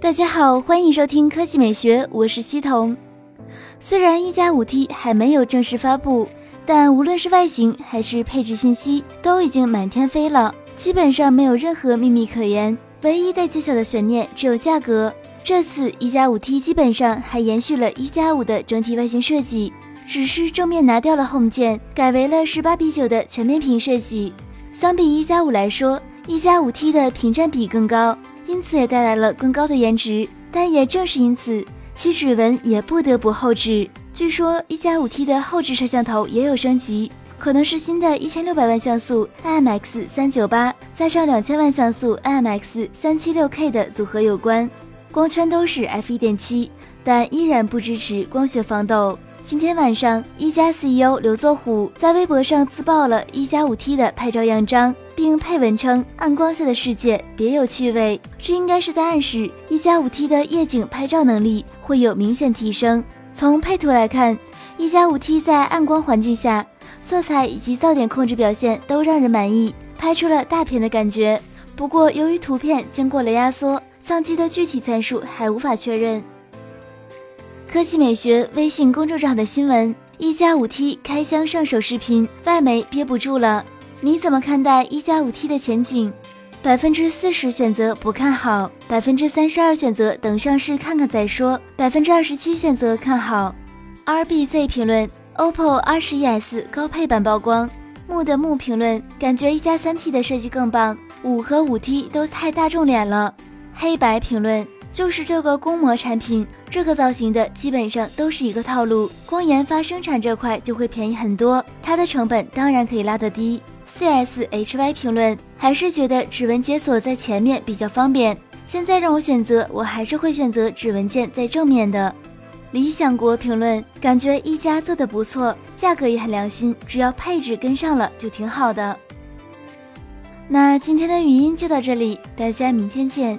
大家好，欢迎收听科技美学，我是西彤。虽然一加五 T 还没有正式发布，但无论是外形还是配置信息，都已经满天飞了，基本上没有任何秘密可言。唯一待揭晓的悬念只有价格。这次一加五 T 基本上还延续了一加五的整体外形设计，只是正面拿掉了 Home 键，改为了十八比九的全面屏设计。相比一加五来说，一加五 T 的屏占比更高，因此也带来了更高的颜值。但也正是因此，其指纹也不得不后置。据说一加五 T 的后置摄像头也有升级。可能是新的一千六百万像素 IMX 三九八加上两千万像素 IMX 三七六 K 的组合有关，光圈都是 f 一点七，但依然不支持光学防抖。今天晚上，一加 CEO 刘作虎在微博上自曝了一加五 T 的拍照样张，并配文称暗光下的世界别有趣味。这应该是在暗示一加五 T 的夜景拍照能力会有明显提升。从配图来看，一加五 T 在暗光环境下。色彩以及噪点控制表现都让人满意，拍出了大片的感觉。不过，由于图片经过了压缩，相机的具体参数还无法确认。科技美学微信公众号的新闻：一加五 T 开箱上手视频，外媒憋不住了。你怎么看待一加五 T 的前景？百分之四十选择不看好，百分之三十二选择等上市看看再说，百分之二十七选择看好。RBZ 评论。OPPO R 十一 S 高配版曝光，木的木评论感觉一加三 T 的设计更棒，五和五 T 都太大众脸了。黑白评论就是这个公模产品，这个造型的基本上都是一个套路，光研发生产这块就会便宜很多，它的成本当然可以拉得低。CSHY 评论还是觉得指纹解锁在前面比较方便，现在让我选择，我还是会选择指纹键在正面的。理想国评论感觉一加做的不错，价格也很良心，只要配置跟上了就挺好的。那今天的语音就到这里，大家明天见。